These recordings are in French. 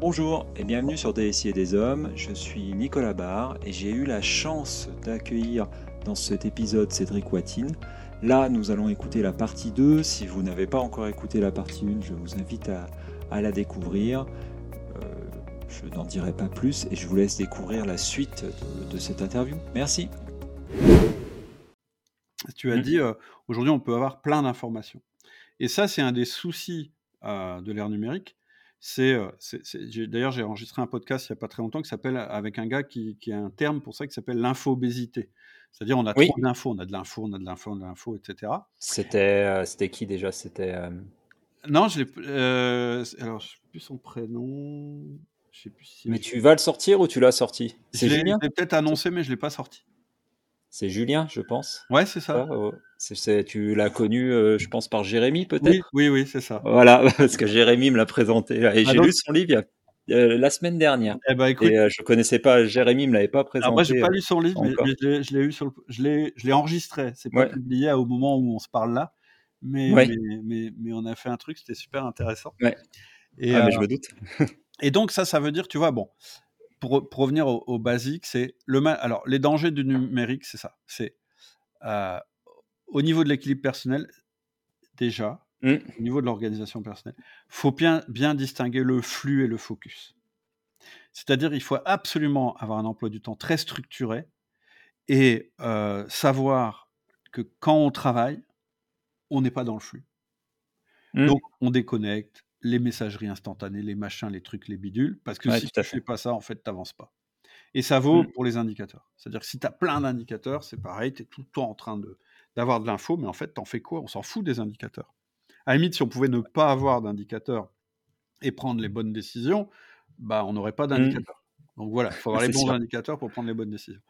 Bonjour et bienvenue sur DSI et des hommes, je suis Nicolas Barre et j'ai eu la chance d'accueillir dans cet épisode Cédric Watine. Là, nous allons écouter la partie 2. Si vous n'avez pas encore écouté la partie 1, je vous invite à, la découvrir. Euh, je n'en dirai pas plus et je vous laisse découvrir la suite de, cette interview. Merci. Tu as mmh. dit, euh, aujourd'hui, on peut avoir plein d'informations. Et ça, c'est un des soucis euh, de l'ère numérique. C'est, d'ailleurs, j'ai enregistré un podcast il n'y a pas très longtemps qui s'appelle, avec un gars qui, qui, a un terme pour ça qui s'appelle l'infobésité. C'est-à-dire, on a trop d'infos, on a de l'info, on a de l'info, on a de l'info, etc. C'était, c'était qui déjà? C'était. Non, je l'ai. alors, je sais plus son prénom. Je sais plus si mais tu vas le sortir ou tu l'as sorti? C'est. Je l'ai peut-être annoncé, mais je l'ai pas sorti. C'est Julien, je pense. Ouais, c'est ça. c'est, tu l'as connu, euh, je pense, par Jérémy, peut-être? Oui, oui, c'est ça. Voilà, parce que Jérémy me l'a présenté. Et ah, j'ai lu son livre la semaine dernière. Eh ben, écoute, et euh, je connaissais pas, Jérémy me l'avait pas présenté. Alors moi, j'ai pas lu son livre, mais, je l'ai eu sur je l'ai, je l'ai enregistré. C'est pas publié au moment où on se parle là, mais, mais, mais, on a fait un truc, c'était super intéressant. Ouais. Et, ah, mais je euh, me doute. et donc ça, ça veut dire, tu vois, bon, pour, revenir au, basique, c'est le alors les dangers du numérique, c'est ça. C'est euh, au niveau de l'équilibre personnel, déjà, mmh. au niveau de l'organisation personnelle, faut bien, bien distinguer le flux et le focus. C'est-à-dire, il faut absolument avoir un emploi du temps très structuré et euh, savoir que quand on travaille, on n'est pas dans le flux. Mmh. Donc, on déconnecte, les messageries instantanées, les machins, les trucs, les bidules, parce que si tu ne fais pas ça, en fait, tu n'avances pas. Et ça vaut mmh. pour les indicateurs. C'est-à-dire que si tu as plein d'indicateurs, c'est pareil, tu es tout le temps en train d'avoir de, l'info, mais en fait, tu en fais quoi? On s'en fout des indicateurs. À la limite, si on pouvait ne pas avoir d'indicateurs et prendre les bonnes décisions, bah, on n'aurait pas mmh. d'indicateurs. Donc voilà, il faut avoir les bons indicateurs pour prendre les bonnes décisions.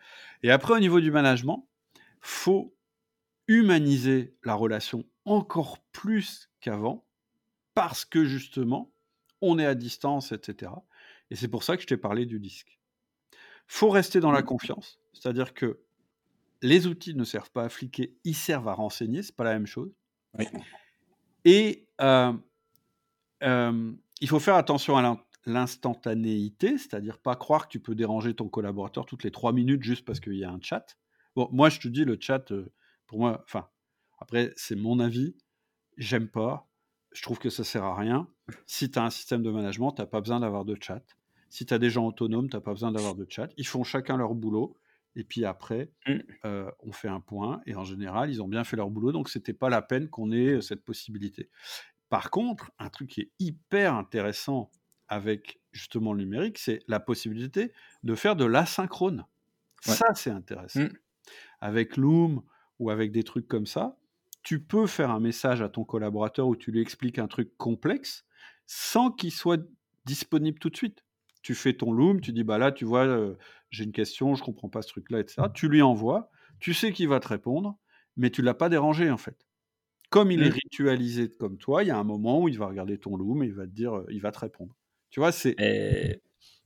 Et après, au niveau du management, faut humaniser la relation encore plus qu'avant parce que justement, on est à distance, etc. Et c'est pour ça que je t'ai parlé du disque. faut rester dans la mmh. confiance, c'est-à-dire que les outils ne servent pas à fliquer, ils servent à renseigner, c'est pas la même chose. Et euh, euh, il faut faire attention à l'instantanéité, c'est-à-dire pas croire que tu peux déranger ton collaborateur toutes les trois minutes juste parce qu'il y a un chat. Bon, moi je te dis, le chat, euh, pour moi, enfin, après, c'est mon avis, j'aime pas je trouve que ça sert à rien. Si tu as un système de management, tu n'as pas besoin d'avoir de chat. Si tu as des gens autonomes, tu n'as pas besoin d'avoir de chat. Ils font chacun leur boulot. Et puis après, mmh. euh, on fait un point. Et en général, ils ont bien fait leur boulot. Donc, ce n'était pas la peine qu'on ait euh, cette possibilité. Par contre, un truc qui est hyper intéressant avec justement le numérique, c'est la possibilité de faire de l'asynchrone. Ça, c'est intéressant. Mmh. Avec Loom ou avec des trucs comme ça, tu peux faire un message à ton collaborateur où tu lui expliques un truc complexe sans qu'il soit disponible tout de suite. Tu fais ton loom, tu dis bah là tu vois euh, j'ai une question, je comprends pas ce truc là, etc. Tu lui envoies, tu sais qu'il va te répondre, mais tu l'as pas dérangé en fait. Comme il est mmh. ritualisé comme toi, il y a un moment où il va regarder ton loom et il va te dire, euh, il va te répondre. Tu vois, c'est.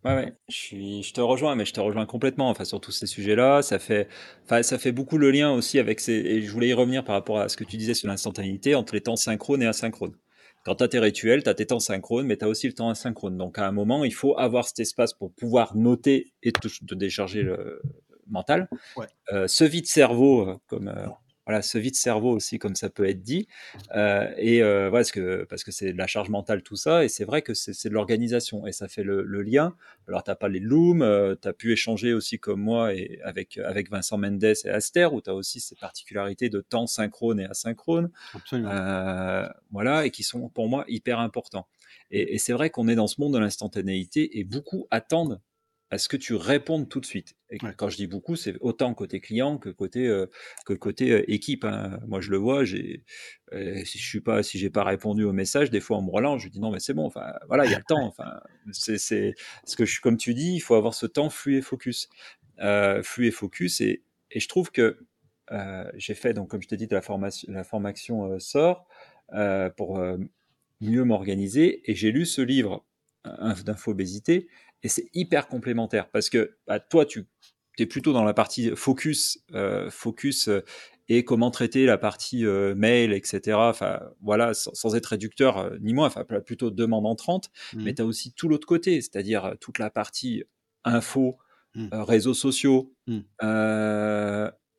Ouais, ouais, je suis, je te rejoins, mais je te rejoins complètement. Enfin, sur tous ces sujets-là, ça fait, enfin, ça fait beaucoup le lien aussi avec ces. Et je voulais y revenir par rapport à ce que tu disais sur l'instantanéité entre les temps synchrones et asynchrones. Quand tu as tes rituels, tu as tes temps synchrones, mais tu as aussi le temps asynchrone. Donc, à un moment, il faut avoir cet espace pour pouvoir noter et te, décharger le mental. Ouais. Euh, ce vide cerveau, euh, comme euh, voilà, ce vide cerveau aussi, comme ça peut être dit. Euh, et euh, parce que parce que c'est de la charge mentale tout ça, et c'est vrai que c'est de l'organisation et ça fait le, lien. Alors t'as pas les looms, euh, tu as pu échanger aussi comme moi et avec avec Vincent Mendes et Aster, où tu as aussi ces particularités de temps synchrone et asynchrone. Euh, voilà, et qui sont pour moi hyper importants. Et, et c'est vrai qu'on est dans ce monde de l'instantanéité et beaucoup attendent à ce que tu répondes tout de suite. Et quand je dis beaucoup, c'est autant côté client que côté euh, que côté euh, équipe. Hein. Moi, je le vois. J'ai euh, si je suis pas, si j'ai pas répondu au message, des fois on me relance. Je dis non, mais c'est bon. Enfin, voilà, il y a le temps. Enfin, c'est c'est ce que je comme tu dis, il faut avoir ce temps flux et focus, flux et focus. Et, et je trouve que j'ai fait donc comme je t'ai dit de la formation, la formation sort pour mieux m'organiser. Et j'ai lu ce livre d'infobésité et c'est hyper complémentaire parce que bah, toi, tu es plutôt dans la partie focus, euh, focus euh, et comment traiter la partie mail, etc. Enfin, voilà, sans, être réducteur, ni moi, enfin, plutôt demande entrante, mais mmh. tu as aussi tout l'autre côté, c'est-à-dire toute la partie info, mmh. réseaux sociaux, mmh.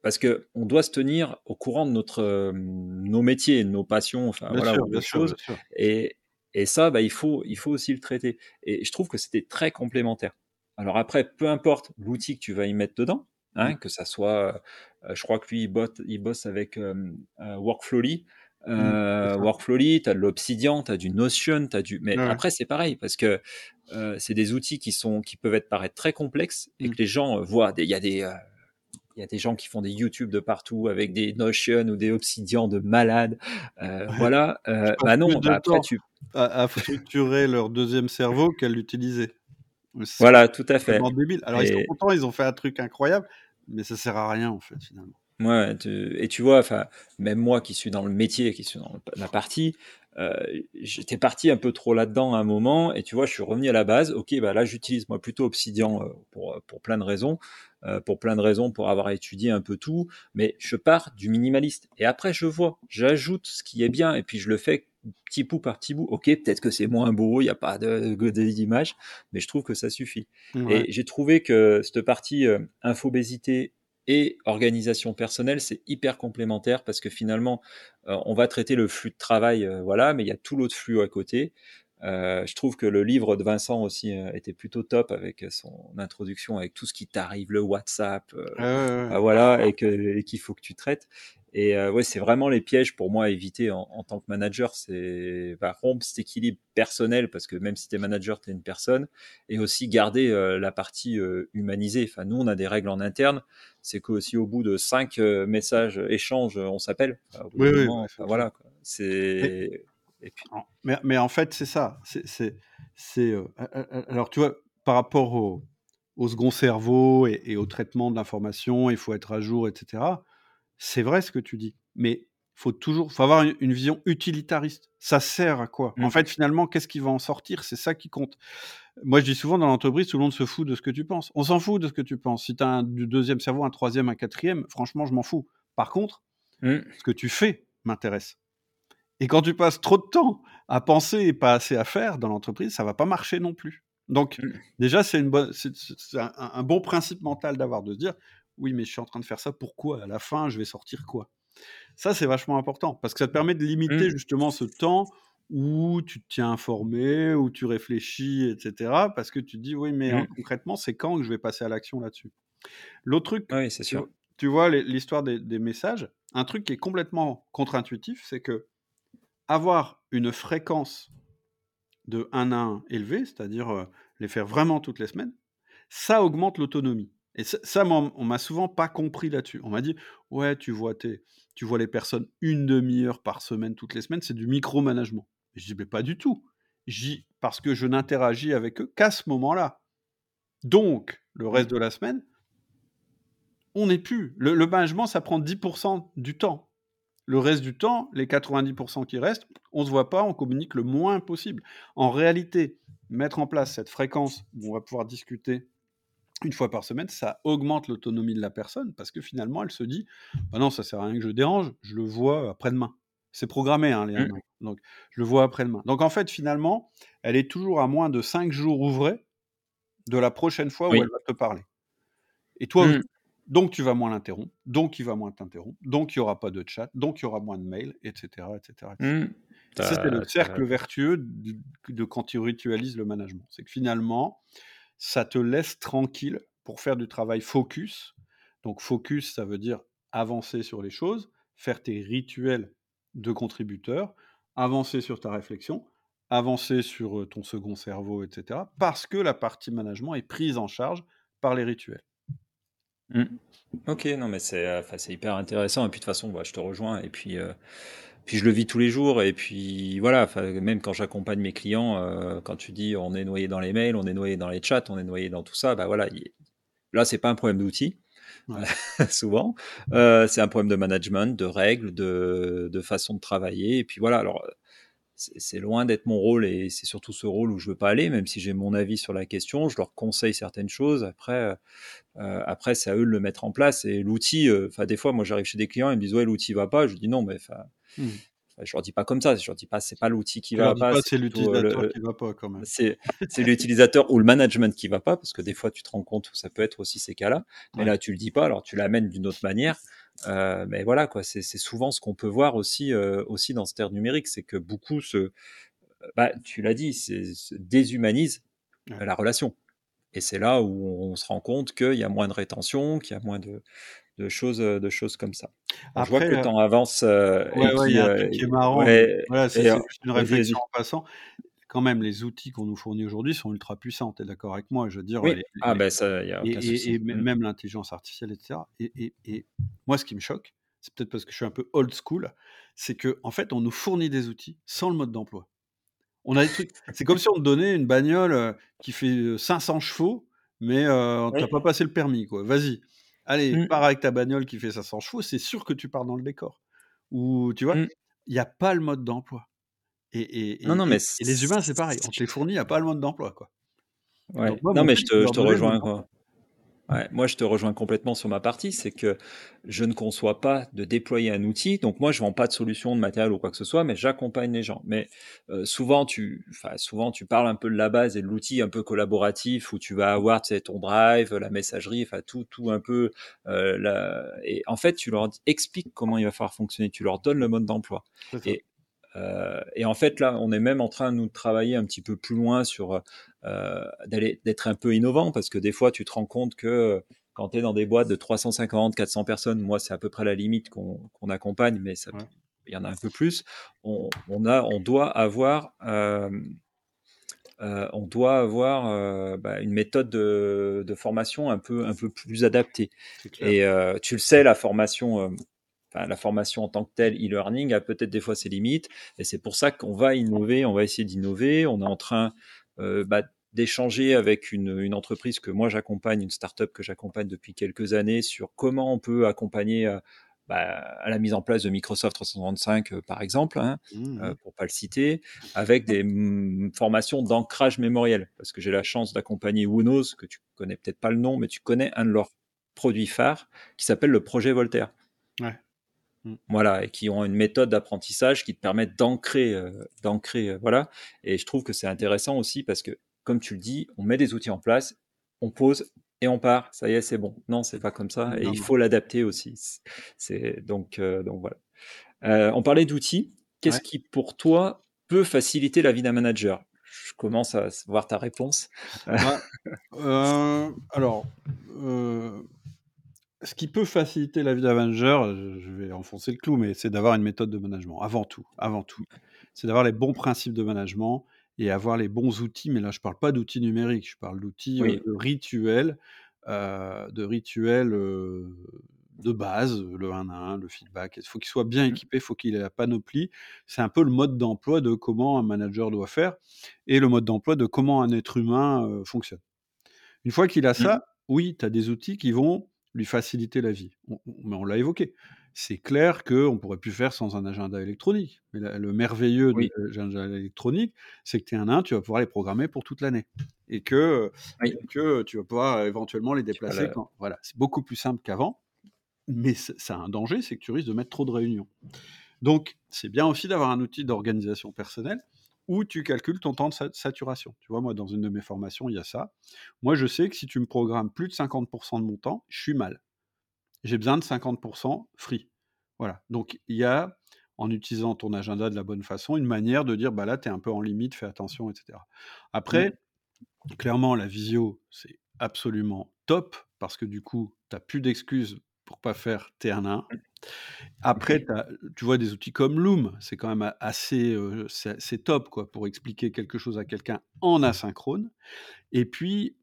parce que on doit se tenir au courant de notre, nos métiers, de nos passions, enfin, voilà, sûr, choses. Et, et ça, bah, il, faut, il faut aussi le traiter. Et je trouve que c'était très complémentaire. Alors après, peu importe l'outil que tu vas y mettre dedans, hein, que ça soit, euh, je crois que lui, il, bosse, il bosse avec euh, euh, Workflowly. Euh, mmh, Workflowly, tu as de l'Obsidian, tu as du Notion, tu as du. Mais après, c'est pareil, parce que c'est des outils qui, sont, qui peuvent être, paraître très complexes et que mmh. les gens voient. Il y a des. Il y a des gens qui font des YouTube de partout avec des Notion ou des Obsidian de malades. Voilà. bah non, bah après tu. À, à structurer leur deuxième cerveau qu'à l'utiliser. Voilà, tout à fait. Débile. Alors ils sont contents, ils ont fait un truc incroyable, mais ça sert à rien en fait finalement. Ouais, et tu vois, enfin, même moi qui suis dans le métier, qui suis dans la partie, euh, j'étais parti un peu trop là-dedans à un moment, et tu vois, je suis revenu à la base. Ok, bah là, j'utilise moi plutôt Obsidian euh, pour, pour plein de raisons, euh, pour plein de raisons, pour avoir étudié un peu tout, mais je pars du minimaliste. Et après, je vois, j'ajoute ce qui est bien, et puis je le fais petit bout par petit bout. Ok, peut-être que c'est moins beau, il n'y a pas d'image, mais je trouve que ça suffit. Et j'ai trouvé que cette partie euh, infobésité et organisation personnelle, c'est hyper complémentaire parce que finalement, euh, on va traiter le flux de travail, euh, voilà, mais il y a tout l'autre flux à côté. je trouve que le livre de Vincent aussi était plutôt top avec son introduction, avec tout ce qui t'arrive, le WhatsApp, bah, voilà, et qu'il faut que tu traites. Et euh, ouais, c'est vraiment les pièges pour moi à éviter en, tant que manager. C'est bah, rompre cet équilibre personnel parce que même si tu es manager, tu es une personne. Et aussi garder euh, la partie euh, humanisée. Enfin, nous, on a des règles en interne. C'est que si au bout de cinq messages échanges, on s'appelle. oui, oui, voilà. C'est. Mais, puis... mais, mais, en fait, c'est ça. C'est, c'est, alors, tu vois, par rapport au, au second cerveau et, et au traitement de l'information, il faut être à jour, etc c'est vrai ce que tu dis, mais faut toujours faut avoir une, vision utilitariste. Ça sert à quoi? En mmh. fait, finalement, qu'est-ce qui va en sortir? C'est ça qui compte. Moi, je dis souvent dans l'entreprise, tout le monde se fout de ce que tu penses. On s'en fout de ce que tu penses. Si tu as un du deuxième cerveau, un troisième, un quatrième, franchement, je m'en fous. Par contre, mmh. ce que tu fais m'intéresse. Et quand tu passes trop de temps à penser et pas assez à faire dans l'entreprise, ça va pas marcher non plus. Donc, mmh. déjà, c'est une bonne, c'est un, un, bon principe mental d'avoir de se dire, oui, mais je suis en train de faire ça, pourquoi? À la fin, je vais sortir quoi? Ça, c'est vachement important, parce que ça te permet de limiter mmh. justement ce temps où tu te tiens informé, où tu réfléchis, etc. Parce que tu te dis, oui, mais hein, mmh. concrètement, c'est quand que je vais passer à l'action là-dessus? L'autre truc, oui, c'est sûr. Tu, vois l'histoire des, des, messages, un truc qui est complètement contre-intuitif, c'est que avoir une fréquence de 1 à 1 élevée, c'est-à-dire euh, les faire vraiment toutes les semaines, ça augmente l'autonomie. Et ça, on m'a souvent pas compris là-dessus. On m'a dit, ouais, tu vois, tu vois les personnes une demi-heure par semaine, toutes les semaines, c'est du micromanagement. Je dis, mais pas du tout. J'y, parce que je n'interagis avec eux qu'à ce moment-là. Donc, le reste de la semaine, on n'est plus. Le, management, ça prend 10% du temps. Le reste du temps, les 90% qui restent, on ne se voit pas, on communique le moins possible. En réalité, mettre en place cette fréquence où on va pouvoir discuter une fois par semaine, ça augmente l'autonomie de la personne parce que finalement, elle se dit bah non, ça sert à rien que je dérange, je le vois après-demain. C'est programmé, hein, les mmh. Donc, je le vois après-demain. Donc, en fait, finalement, elle est toujours à moins de 5 jours ouvrés de la prochaine fois où elle va te parler. Et toi, mmh. donc, tu vas moins l'interrompre, donc, il va moins t'interrompre, donc, il n'y aura pas de chat, donc, il y aura moins de mails, etc. etc., mmh. Ça, c'est le cercle vertueux de, de, quand tu ritualises le management. C'est que finalement, ça te laisse tranquille pour faire du travail focus. Donc focus, ça veut dire avancer sur les choses, faire tes rituels de contributeur, avancer sur ta réflexion, avancer sur ton second cerveau, etc. Parce que la partie management est prise en charge par les rituels. Mmh. Ok, non mais c'est hyper intéressant et puis de toute façon, bah, je te rejoins et puis puis je le vis tous les jours et puis voilà même quand j'accompagne mes clients euh, quand tu dis on est noyé dans les mails on est noyé dans les chats on est noyé dans tout ça bah voilà là c'est pas un problème d'outils souvent euh, c'est un problème de management de règles de, de façon de travailler et puis voilà alors c'est loin d'être mon rôle et c'est surtout ce rôle où je veux pas aller, même si j'ai mon avis sur la question. Je leur conseille certaines choses. Après, euh, après c'est à eux de le mettre en place. Et l'outil, enfin, des fois, moi, j'arrive chez des clients, ils me disent ouais, l'outil va pas. Je dis non, mais enfin. Mmh. Je leur dis pas comme ça, je leur dis pas c'est pas l'outil qui va pas, c'est l'utilisateur qui va pas quand même. C'est l'utilisateur ou le management qui va pas parce que des fois tu te rends compte que ça peut être aussi ces cas-là. Mais là tu le dis pas, alors tu l'amènes d'une autre manière. Euh, mais voilà quoi, c'est souvent ce qu'on peut voir aussi euh, aussi dans cette ère numérique, c'est que beaucoup se, bah, tu l'as dit, se déshumanisent la relation. Et c'est là où on se rend compte qu'il y a moins de rétention, qu'il y a moins de, de choses, de choses comme ça. je vois que le temps avance. Euh, ouais, il y a un truc qui est marrant. voilà, c'est une réflexion en passant. Quand même, les outils qu'on nous fournit aujourd'hui sont ultra puissants. Tu es d'accord avec moi Je veux dire, oui. ah, ben ça, y a aucun et, et, mmh. même l'intelligence artificielle, etc. Et, et, moi, ce qui me choque, c'est peut-être parce que je suis un peu old school, c'est qu'en en fait, on nous fournit des outils sans le mode d'emploi. On a des trucs. C'est comme si on te donnait une bagnole euh, qui fait 500 chevaux, mais euh, tu n'as pas passé le permis. quoi. Vas-y. Allez, mmh. pars avec ta bagnole qui fait 500 chevaux, c'est sûr que tu pars dans le décor. Ou tu vois, mmh. il n'y a pas le mode d'emploi. Et, non, non, mais les humains, c'est pareil. On te les fournit, il n'y a pas le mode d'emploi. quoi. non, mais je te, je te rejoins. Quoi moi, je te rejoins complètement sur ma partie, c'est que je ne conçois pas de déployer un outil. Donc moi, je vends pas de solution de matériel ou quoi que ce soit, mais j'accompagne les gens. Mais euh, souvent, tu, enfin, souvent, tu parles un peu de la base et de l'outil un peu collaboratif où tu vas avoir, tu sais, ton drive, la messagerie, enfin tout, tout un peu. Euh, la... Et en fait, tu leur expliques comment il va falloir fonctionner. Tu leur donnes le mode d'emploi. Et et en fait, là, on est même en train de nous travailler un petit peu plus loin sur euh, d'aller d'être un peu innovant parce que des fois, tu te rends compte que quand tu es dans des boîtes de 350, 400 personnes, moi, c'est à peu près la limite qu'on accompagne, mais ça, il y en a un peu plus. On, on a, on doit avoir euh, euh, on doit avoir euh, bah, une méthode de, de, formation un peu, un peu plus adaptée. Et euh, tu le sais, la formation, la formation en tant que telle, e-learning, a peut-être des fois ses limites. Et c'est pour ça qu'on va innover, on va essayer d'innover. On est en train euh, bah, d'échanger avec une, une, entreprise que moi j'accompagne, une startup que j'accompagne depuis quelques années sur comment on peut accompagner euh, bah, à la mise en place de Microsoft 365 euh, par exemple, hein, mmh pour pas le citer, avec des formations d'ancrage mémoriel, parce que j'ai la chance d'accompagner Wunos, que tu connais peut-être pas le nom, mais tu connais un de leurs produits phares qui s'appelle le projet Voltaire. Ouais. Mmh. Voilà, et qui ont une méthode d'apprentissage qui te permet d'ancrer, euh, d'ancrer, euh, voilà. Et je trouve que c'est intéressant aussi parce que, comme tu le dis, on met des outils en place, on pose et on part. Ça y est, c'est bon. Non, c'est pas comme ça, et il faut l'adapter aussi. C'est donc, euh, donc voilà. on parlait d'outils. Qu'est-ce qui, pour toi, peut faciliter la vie d'un manager? Je commence à voir ta réponse. alors ce qui peut faciliter la vie d'un manager, je vais enfoncer le clou, mais c'est d'avoir une méthode de management. Avant tout, avant tout, c'est d'avoir les bons principes de management et avoir les bons outils. Mais là, je ne parle pas d'outils numériques, je parle d'outils euh, de rituels, euh, de rituels euh, de base, le 1 à 1, le feedback. Il faut qu'il soit bien mmh. équipé, il faut qu'il ait la panoplie. C'est un peu le mode d'emploi de comment un manager doit faire et le mode d'emploi de comment un être humain fonctionne. Une fois qu'il a mmh. ça, oui, tu as des outils qui vont lui faciliter la vie. mais on l'a évoqué. C'est clair qu'on pourrait plus faire sans un agenda électronique. Mais le merveilleux de l'agenda électronique, c'est que tu es un 1, tu vas pouvoir les programmer pour toute l'année. Et que, que tu vas pouvoir éventuellement les déplacer. Quand, voilà, c'est beaucoup plus simple qu'avant. Mais ça a un danger, c'est que tu risques de mettre trop de réunions. Donc, c'est bien aussi d'avoir un outil d'organisation personnelle où tu calcules ton temps de saturation. Tu vois, moi, dans une de mes formations, il y a ça. Moi, je sais que si tu me programmes plus de 50% de mon temps, je suis mal. J'ai besoin de 50% free. Voilà. Donc, il y a, en utilisant ton agenda de la bonne façon, une manière de dire, bah là, tu es un peu en limite, fais attention, etc. Après, mmh. clairement, la visio, c'est absolument top, parce que du coup, tu n'as plus d'excuses pour pas faire T1 après, tu vois des outils comme Loom, c'est quand même assez c'est top quoi, pour expliquer quelque chose à quelqu'un en asynchrone. Et puis,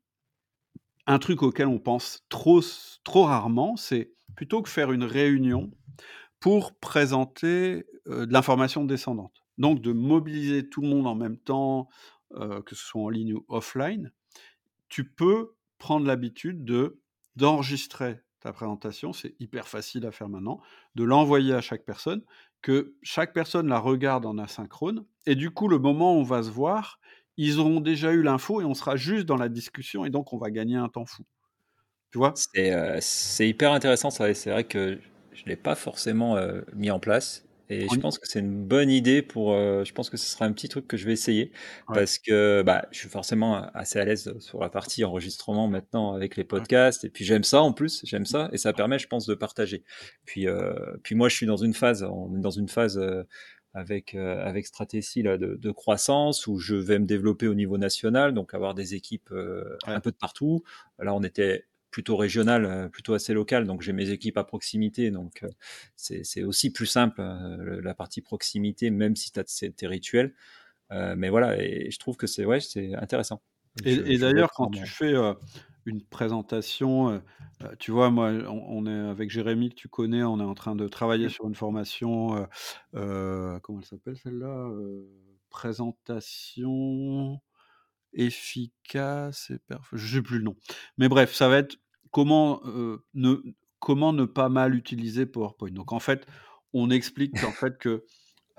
un truc auquel on pense trop, trop rarement, c'est plutôt que faire une réunion pour présenter de l'information descendante. Donc de mobiliser tout le monde en même temps, que ce soit en ligne ou offline, tu peux prendre l'habitude de d'enregistrer ta présentation, c'est hyper facile à faire maintenant, de l'envoyer à chaque personne, que chaque personne la regarde en asynchrone et du coup, le moment où on va se voir, ils auront déjà eu l'info et on sera juste dans la discussion et donc on va gagner un temps fou. Tu vois? C'est, c'est hyper intéressant ça c'est vrai que je l'ai pas forcément, heu, mis en place et je pense que c'est une bonne idée pour, heu, je pense que ce sera un petit truc que je vais essayer Ouais. parce que, bah, je suis forcément assez à l'aise sur la partie enregistrement maintenant avec les podcasts et puis j'aime ça en plus, j'aime ça et ça permet je pense de partager. Puis, heu, puis moi je suis dans une phase on est dans une phase, heu, avec, avec Stratecy là de de croissance où je vais me développer au niveau national donc avoir des équipes, un peu de partout. Là on était plutôt régional, heu, plutôt assez local donc j'ai mes équipes à proximité donc, heu, c'est aussi plus simple, heu, la partie proximité même si tu as tes rituels, mais voilà et je trouve que c'est ouais, c'est intéressant. Et d'ailleurs quand tu fais, une présentation, tu vois moi on on est avec Jérémy que tu connais, on est en train de travailler sur une formation, comment elle s'appelle celle-là? Présentation efficace et perf je sais plus le nom. Mais bref, ça va être comment, ne comment ne pas mal utiliser PowerPoint. Donc en fait, on explique qu'en fait que,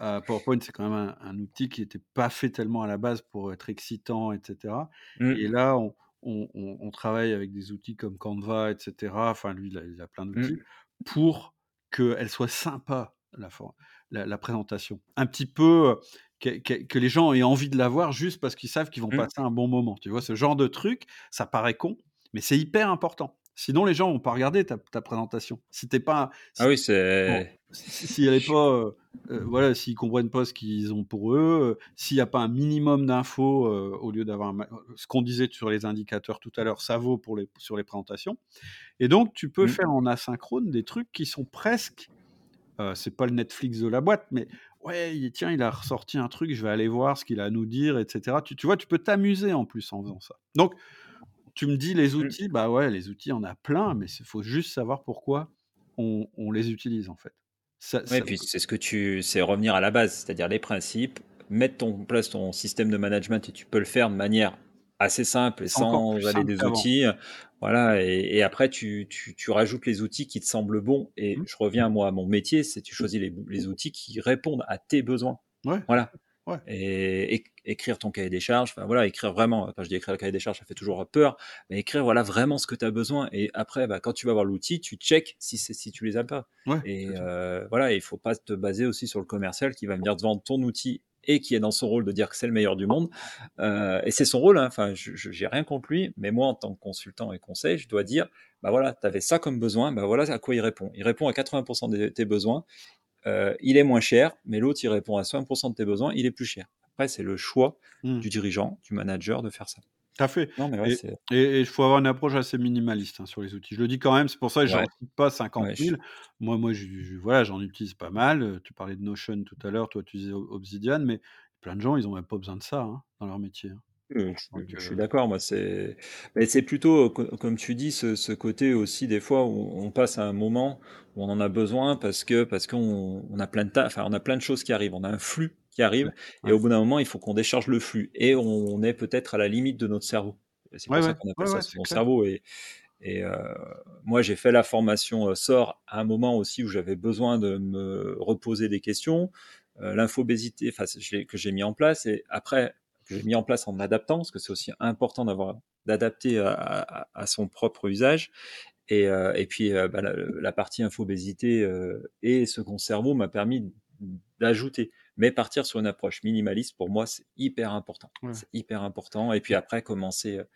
heu, PowerPoint c'est quand même un un outil qui était pas fait tellement à la base pour être excitant et cetera et Mmh. là on on on on travaille avec des outils comme Canva et cetera, enfin lui il a il a plein d'outils Mmh. pour qu'elle soit sympa la for la la présentation. Un petit peu, que que que les gens aient envie de la voir juste parce qu'ils savent qu'ils vont Mmh. passer un bon moment. Tu vois? Ce genre de truc, ça paraît con, mais c'est hyper important. Sinon les gens vont pas regarder ta ta présentation. Si pas Ah oui, bon, c'est si si elle est je pas, heu heu, voilà, s'ils comprennent pas ce qu'ils ont pour eux, heu, s'il y a pas un minimum d'infos, au lieu d'avoir ce qu'on disait sur les indicateurs tout à l'heure, ça vaut pour les sur les présentations et donc tu peux Mmh. faire en asynchrone des trucs qui sont presque, c'est pas le Netflix de la boîte, mais ouais, il tiens, il a ressorti un truc, je vais aller voir ce qu'il a à nous dire et cetera. Tu tu vois, tu peux t'amuser en plus en faisant ça. Donc tu me dis les Mmh. outils, bah ouais, les outils, il y en a plein, mais c'est faut juste savoir pourquoi on on les utilise en fait. Ça Ouais, ça puis c'est ce que tu c'est revenir à la base, c'est-à-dire les principes, mettre en place ton système de management et tu peux le faire de manière assez simple et sans aller des outils, voilà et et après tu tu tu rajoutes les outils qui te semblent bons et Mmh. je reviens moi à mon métier, c'est tu choisis les les outils qui répondent à tes besoins. Ouais, Voilà ouais. et éc écrire ton cahier des charges, enfin voilà, écrire vraiment, quand je dis écrire le cahier des charges, ça fait toujours peur, mais écrire voilà vraiment ce que tu as besoin et après, bah, quand tu vas voir l'outil, tu checkes si si tu les as pas Ouais, et heu, voilà, il faut pas te baser aussi sur le commercial qui va venir te vendre ton outil et qui est dans son rôle de dire que c'est le meilleur du monde, heu et c'est son rôle, hein, enfin je j'ai rien contre lui, mais moi en tant que consultant et conseil, je dois dire: «Bah voilà, tu avais ça comme besoin, bah voilà à quoi il répond». Il répond à 80% de tes besoins, heu, il est moins cher, mais l'autre il répond à 5% de tes besoins, il est plus cher. Après c'est le choix Mmh. du dirigeant, du manager de faire ça. Tout à fait Non mais ouais, et il faut avoir une approche assez minimaliste, hein, sur les outils. Je le dis quand même, c'est pour ça que j'en ouais, cite pas 50 ouais, je 000. Moi moi, je je voilà, j'en utilise pas mal, heu, tu parlais de Notion tout à l'heure, toi tu disais Obsidian, mais plein de gens, ils ont même pas besoin de ça, hein, dans leur métier, hein. Je suis d'accord, moi, c'est mais c'est plutôt, co comme tu dis, ce ce côté aussi des fois où on passe à un moment où on en a besoin parce que parce qu'on on a plein de ta enfin, on a plein de choses qui arrivent. On a un flux qui arrive et ouais. au bout d'un moment, il faut qu'on décharge le flux et on est peut-être à la limite de notre cerveau. C'est Ouais, pour ça ouais, qu'on appelle ça clair. cerveau et et heu, moi, j'ai fait la formation, SOR à un moment aussi où j'avais besoin de me reposer des questions. Heu, l'infobésité, que j'ai mis en place et après que j'ai mis en place en m'adaptant, parce que c'est aussi important d'avoir d'adapter à à à son propre usage et heu et puis, heu, bah, la la partie infobésité, heu et second cerveau m'a permis d'ajouter. Mais partir sur une approche minimaliste, pour moi, c'est hyper important. Ouais. C'est hyper important et puis après commencer, heu,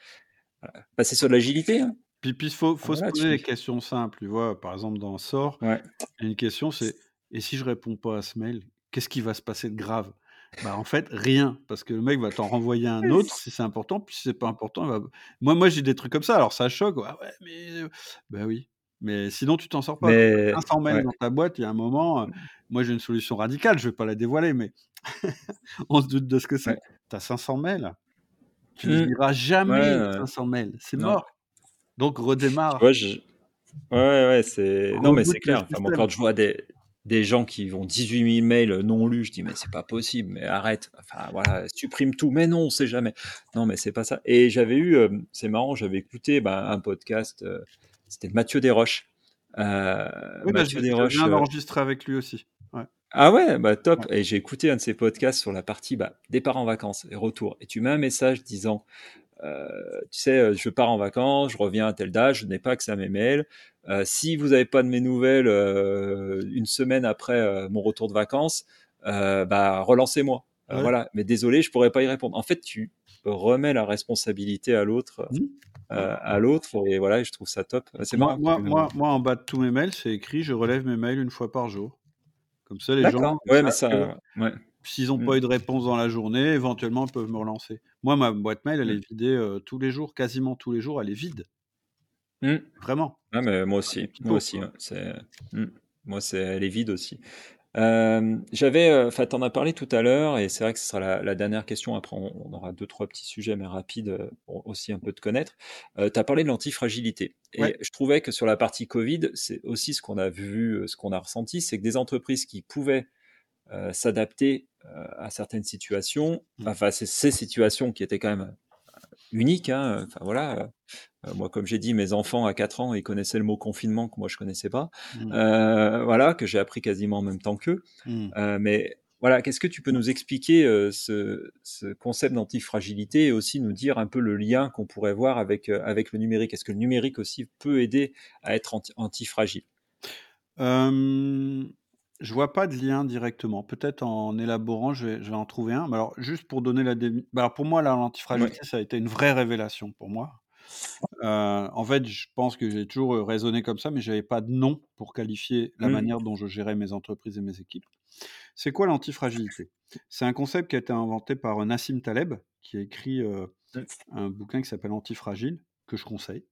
passer sur l'agilité, hein. puis puis faut faut se Voilà, poser des questions simples, tu vois? Par exemple, dans SOR, ouais. il une question, c'est: «Et si je réponds pas à ce mail, qu'est-ce qui va se passer de grave?» Bah, en fait, rien, parce que le mec va t'en renvoyer un autre si c'est important, puis si c'est pas important, il va moi moi, j'ai des trucs comme ça, alors ça choque: «Ah ouais, mais heu» bah oui, mais sinon tu t'en sors pas. Tu Mais 500 mails ouais. dans ta boîte, il y a un moment, heu, moi j'ai une solution radicale, je vais pas la dévoiler, mais on se doute de ce que c'est. Ouais. Tu as 500 mails, tu les Mmh. liras jamais les heu, 500 mails, c'est mort. Donc Tu vois, redémarre, je ouais, ouais, ouais, c'est non, mais c'est clair. Enfin, moi, quand je vois des des gens qui ont 18 000 mails non lus, je dis: «Mais c'est pas possible, mais arrête, enfin, voilà, supprime tout». «Mais non, on sait jamais». Non, mais c'est pas ça et j'avais eu, hem, c'est marrant, j'avais écouté, bah, un podcast, heu, c'était Mathieu Desroches. Heu, Oui, bah, Mathieu je Desroches, viens heu d'enregistrer avec lui aussi. Ouais. Ah ouais, bah top. Ouais. Et j'ai écouté un de ces podcasts sur la partie bah, départ en vacances et retour. Et tu mets un message disant, euh, tu sais, euh, je pars en vacances, je reviens à telle date, je n'ai pas accès à mes mails. Euh, si vous n'avez pas de mes nouvelles euh, une semaine après mon retour de vacances, bah relancez-moi. Ouais. Voilà. Mais désolé, je pourrais pas y répondre. En fait, tu remets la responsabilité à l'autre, Mmh. à l'autre. Et voilà, je trouve ça top. C'est Moi, marrant. moi, moi, moi, en bas de tous mes mails, c'est écrit je relève mes mails une fois par jour. Comme ça, les gens. Ouais, mais que ça, ouais. S'ils n'ont Mm. pas eu de réponse dans la journée, éventuellement, ils peuvent me relancer. Moi, ma boîte mail, elle Mm. est vidée euh, tous les jours, quasiment tous les jours, elle est vide. Mm. Vraiment. Ouais, mais moi aussi, moi aussi, quoi. ouais, c'est, mm. moi c'est, elle est vide aussi. Euh, j'avais, euh, enfin, t'en as parlé tout à l'heure, et c'est vrai que ce sera la, la dernière question. Après, on, on aura deux, trois petits sujets, mais rapides, euh, pour aussi un peu te connaître. Euh, tu as parlé de l'antifragilité, et Ouais. je trouvais que sur la partie Covid, c'est aussi ce qu'on a vu, ce qu'on a ressenti, c'est que des entreprises qui pouvaient euh, s'adapter euh, à certaines situations, Mm. enfin, ces situations qui étaient quand même uniques. Hein, enfin voilà. Euh, moi, comme j'ai dit, mes enfants à 4 ans, ils connaissaient le mot confinement que moi je connaissais pas. Mm. Euh, voilà, que j'ai appris quasiment en même temps qu'eux. Mm. Euh, mais voilà, qu'est-ce que tu peux nous expliquer euh, ce, ce concept d'antifragilité et aussi nous dire un peu le lien qu'on pourrait voir avec, euh, avec le numérique? Est-ce que le numérique aussi peut aider à être anti- antifragile? Euh, je vois pas de lien directement. Peut-être en élaborant, je vais, je vais en trouver un. Mais alors, juste pour donner la démi- bah, alors, pour moi, là, l'antifragilité, ça a été une vraie révélation pour moi. Euh, en fait, je pense que j'ai toujours euh, raisonné comme ça, mais j'avais pas de nom pour qualifier la Mm. manière dont je gérais mes entreprises et mes équipes. C'est quoi l'antifragilité? C'est un concept qui a été inventé par euh, Nassim Taleb, qui a écrit un bouquin qui s'appelle Antifragile, que je conseille.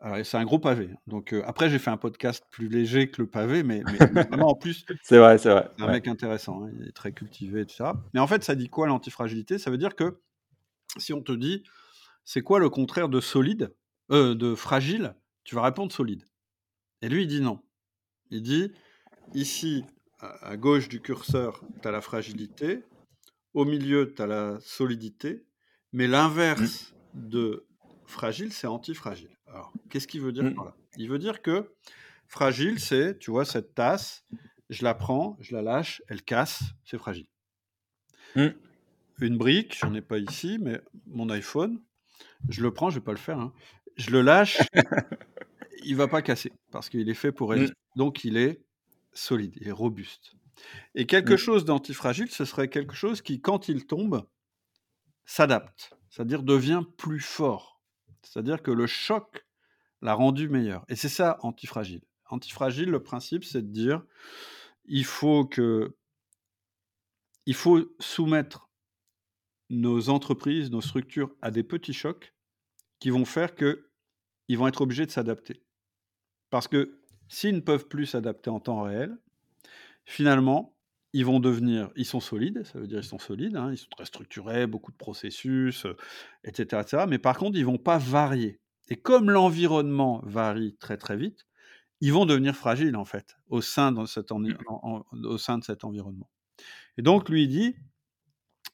Alors, c'est un gros pavé. Donc euh, après, j'ai fait un podcast plus léger que le pavé, mais, mais vraiment en plus, C'est vrai, c'est vrai. un ouais. mec intéressant. hein, Il est très cultivé et tout ça. Mais en fait, ça dit quoi l'antifragilité? Ça veut dire que si on te dit c'est quoi le contraire de solide, euh, de fragile, tu vas répondre solide. Et lui, il dit non. Il dit ici, à à gauche du curseur, tu as la fragilité, au milieu, tu as la solidité, mais l'inverse de fragile, c'est antifragile. Alors, qu'est-ce qu'il veut dire Mm. par là? Il veut dire que fragile, c'est, tu vois, cette tasse, je la prends, je la lâche, elle casse, c'est fragile. Mm. Une brique, j'en ai pas ici, mais mon iPhone, je le prends, je vais pas le faire, hein, je le lâche, il va pas casser parce qu'il est fait pour résister. Donc il est solide, il est robuste. Et quelque Mm. chose d'antifragile, ce serait quelque chose qui, quand il tombe, s'adapte, c'est-à-dire devient plus fort. C'est-à-dire que le choc l'a rendu meilleur. Et c'est ça, antifragile. Antifragile, le principe, c'est de dire, il faut soumettre nos entreprises, nos structures à des petits chocs qui vont faire que ils vont être obligés de s'adapter. Parce que s'ils ne peuvent plus s'adapter en temps réel, finalement, ils vont devenir, ils sont solides, ça veut dire ils sont solides, hein, ils sont très structurés, beaucoup de processus, euh, etc., etc. Mais par contre, ils vont pas varier. Et comme l'environnement varie très très vite, ils vont devenir fragiles en fait au sein de cet, envi- en- en- au sein de cet environnement. Et donc lui dit,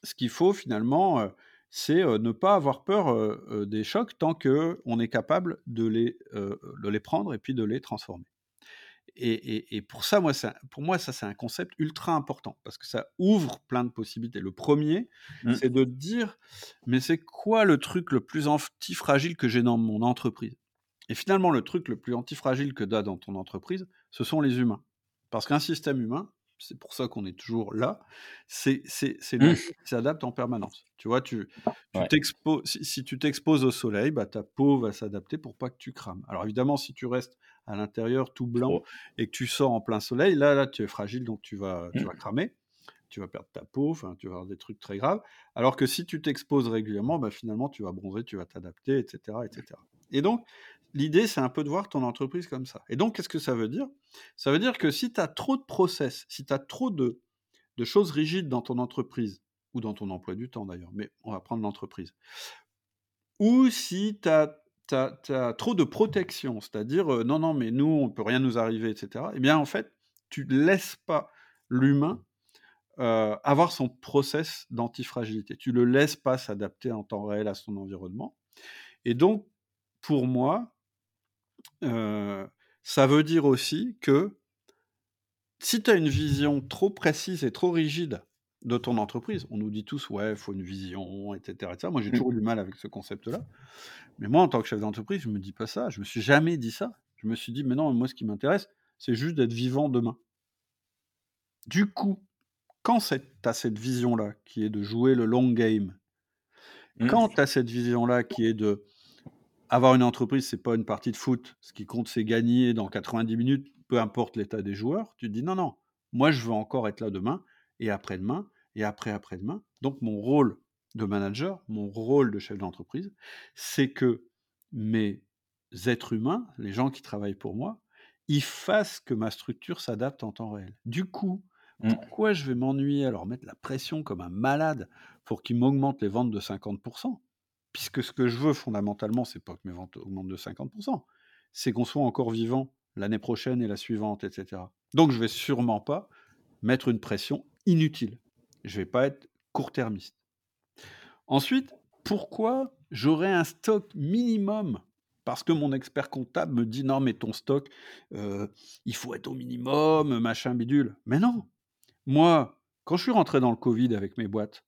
ce qu'il faut finalement, euh, c'est euh, ne pas avoir peur euh, des chocs tant que on est capable de les, de les prendre et puis de les transformer. Et, pour ça, moi, ça, pour moi, ça c'est un concept ultra important parce que ça ouvre plein de possibilités. Le premier, Mm. c'est de dire, mais c'est quoi le truc le plus antifragile que j'ai dans mon entreprise? Et finalement, le truc le plus antifragile que tu as dans ton entreprise, ce sont les humains. Parce qu'un système humain, c'est pour ça qu'on est toujours là, c'est c'est- c'est une Mm. machine qui s'adapte en permanence. Tu vois, tu, tu Ouais. si, si tu t'exposes au soleil, bah, ta peau va s'adapter pour pas que tu crames. Alors évidemment, si tu restes à l'intérieur tout blanc et que tu sors en plein soleil, là, là, tu es fragile, donc tu vas, tu Mm. vas cramer, tu vas perdre ta peau, tu vas avoir des trucs très graves. Alors que si tu t'exposes régulièrement, bah, finalement, tu vas bronzer, tu vas t'adapter, etc., etc. Et donc, l'idée, c'est un peu de voir ton entreprise comme ça. Et donc, qu'est-ce que ça veut dire? Ça veut dire que si tu as trop de process, si tu as trop de, de choses rigides dans ton entreprise, ou dans ton emploi du temps d'ailleurs, mais on va prendre l'entreprise, ou si tu as, trop de protection, c'est-à-dire euh, non, non, mais nous, on ne peut rien nous arriver, etc., eh bien, en fait, tu ne laisses pas l'humain euh, avoir son process d'antifragilité. Tu ne le laisses pas s'adapter en temps réel à son environnement. Et donc, pour moi, euh, ça veut dire aussi que si tu as une vision trop précise et trop rigide de ton entreprise, on nous dit tous: «Ouais, il faut une vision et cetera et cetera». Moi, j'ai Mmh. toujours eu du mal avec ce concept-là. Mais moi, en tant que chef d'entreprise, je me dis pas ça. Je me suis jamais dit ça. Je me suis dit: «Mais non, moi, ce qui m'intéresse, c'est juste d'être vivant demain». Du coup, quand tu as cette vision-là, qui est de jouer le long game quand Mmh. tu as cette vision-là, qui est de avoir une entreprise, c'est pas une partie de foot. Ce qui compte, c'est gagner dans 90 minutes, peu importe l'état des joueurs. Tu te dis: «Non, non, moi, je veux encore être là demain et après-demain et après après-demain». Donc mon rôle de manager, mon rôle de chef d'entreprise, c'est que mes êtres humains, les gens qui travaillent pour moi, ils fassent que ma structure s'adapte en temps réel. Du coup, Mmh. pourquoi je vais m'ennuyer à leur mettre la pression comme un malade pour qu'ils m'augmentent les ventes de 50% Puisque ce que je veux fondamentalement, c'est pas que mes ventes augmentent de 50% c'est qu'on soit encore vivant l'année prochaine et la suivante et cetera. Donc je vais sûrement pas mettre une pression inutile. Je vais pas être court-termiste. Ensuite, pourquoi j'aurais un stock minimum? Parce que mon expert comptable me dit: «Non mais ton stock, heu, il faut être au minimum, machin bidule». Mais non! Moi, quand je suis rentré dans le covid avec mes boîtes,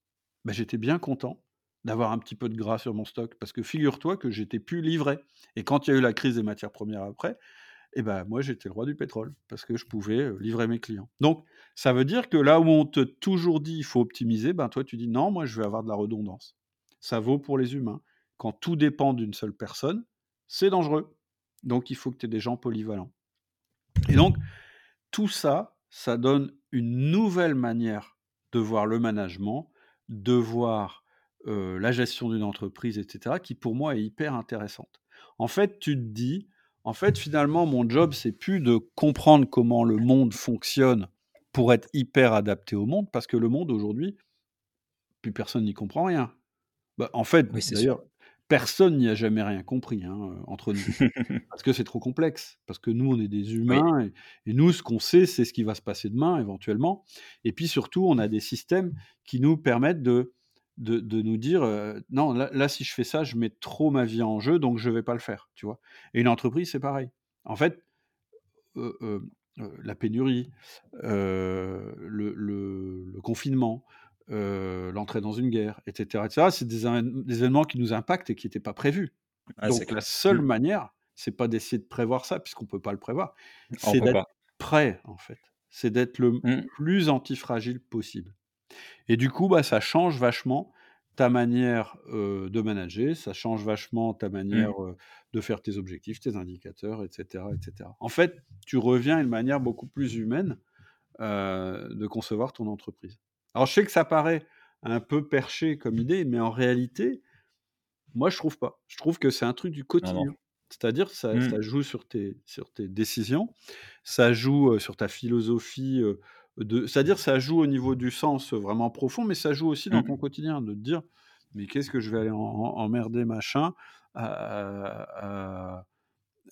bah, j'étais bien content d'avoir un petit peu de gras sur mon stock parce que figure-toi que j'étais plus livré et quand il y a eu la crise des matières premières après, et ben moi j'étais le roi du pétrole parce que je pouvais, heu, livrer mes clients. Donc ça veut dire que là où on te toujours dit: «Il faut optimiser», ben toi tu dis: «Non, moi je vais avoir de la redondance». Ça vaut pour les humains. Quand tout dépend d'une seule personne, c'est dangereux. Donc il faut que tu aies des gens polyvalents et donc tout ça, ça donne une nouvelle manière de voir le management, de voir, heu, la gestion d'une entreprise et cetera, qui pour moi est hyper intéressante. En fait, tu te dis: «En fait, finalement, mon job, c'est plus de comprendre comment le monde fonctionne pour être hyper adapté au monde», parce que le monde aujourd'hui, plus personne n'y comprend rien. Bah, en fait, Oui, d'ailleurs, personne n'y a jamais rien compris, hein, entre nous. Parce que c'est trop complexe, parce que nous, on est des Oui, humains et et nous, ce qu'on sait, c'est ce qui va se passer demain éventuellement et puis surtout, on a des systèmes qui nous permettent de de de nous dire, heu: «Non, là là, si je fais ça, je mets trop ma vie en jeu, donc je vais pas le faire», tu vois? Et une entreprise, c'est pareil. En fait, heu heu, la pénurie, le le le confinement, l'entrée dans une guerre et cetera et cetera, c'est des évén des événements qui nous impactent et qui étaient pas prévus. ah, Donc la seule Mmh. manière, c'est pas d'essayer de prévoir ça puisqu'on peut pas le prévoir, c'est d'être prêt, en fait. C'est d'être le Mmh. plus antifragile possible et du coup, bah, ça change vachement ta manière, de manager, ça change vachement ta manière, Mmh. heu, de faire tes objectifs, tes indicateurs et cetera et cetera. En fait, tu reviens à une manière beaucoup plus humaine, de concevoir ton entreprise. Alors je sais que ça paraît un peu perché comme idée, mais en réalité, moi, je trouve pas. Je trouve que c'est un truc du non. quotidien. C'est-à-dire ça Mmh. ça joue sur tes sur tes décisions, ça joue, sur ta philosophie, de c'est-à-dire ça joue au niveau du sens, vraiment profond, mais ça joue aussi dans ton Mmh. quotidien, de te dire: «Mais qu'est-ce que je vais aller en en emmerder machin à à